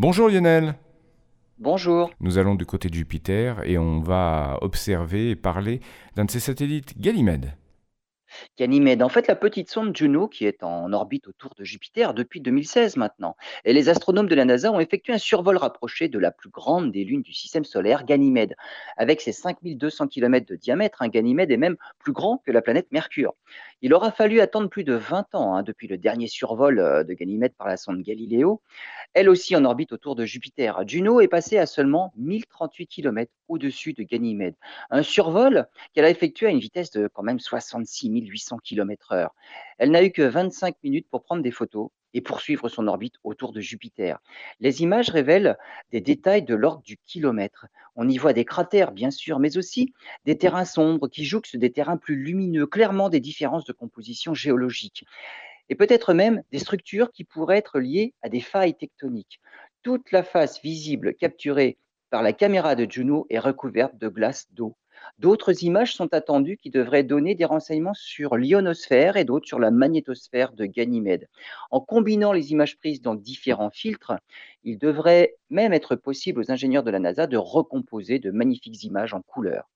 Bonjour Lionel. Bonjour. Nous allons du côté de Jupiter et on va observer et parler d'un de ses satellites, Ganymède. Ganymède, en fait, la petite sonde Juno, qui est en orbite autour de Jupiter depuis 2016 maintenant, et les astronomes de la NASA ont effectué un survol rapproché de la plus grande des lunes du système solaire, Ganymède. Avec ses 5200 km de diamètre, un Ganymède est même plus grand que la planète Mercure. Il aura fallu attendre plus de 20 ans hein, depuis le dernier survol euh, de Ganymède par la sonde Galileo, elle aussi en orbite autour de Jupiter. Juno est passée à seulement 1038 km au-dessus de Ganymède. Un survol qu'elle a effectué à une vitesse de quand même 66 800 km/h. Elle n'a eu que 25 minutes pour prendre des photos et poursuivre son orbite autour de Jupiter. Les images révèlent des détails de l'ordre du kilomètre. On y voit des cratères, bien sûr, mais aussi des terrains sombres qui jouxtent des terrains plus lumineux, clairement des différences de composition géologique et peut-être même des structures qui pourraient être liées à des failles tectoniques. Toute la face visible capturée par la caméra de Juno est recouverte de glace d'eau. D'autres images sont attendues qui devraient donner des renseignements sur l'ionosphère et d'autres sur la magnétosphère de Ganymède. En combinant les images prises dans différents filtres, il devrait même être possible aux ingénieurs de la NASA de recomposer de magnifiques images en couleur.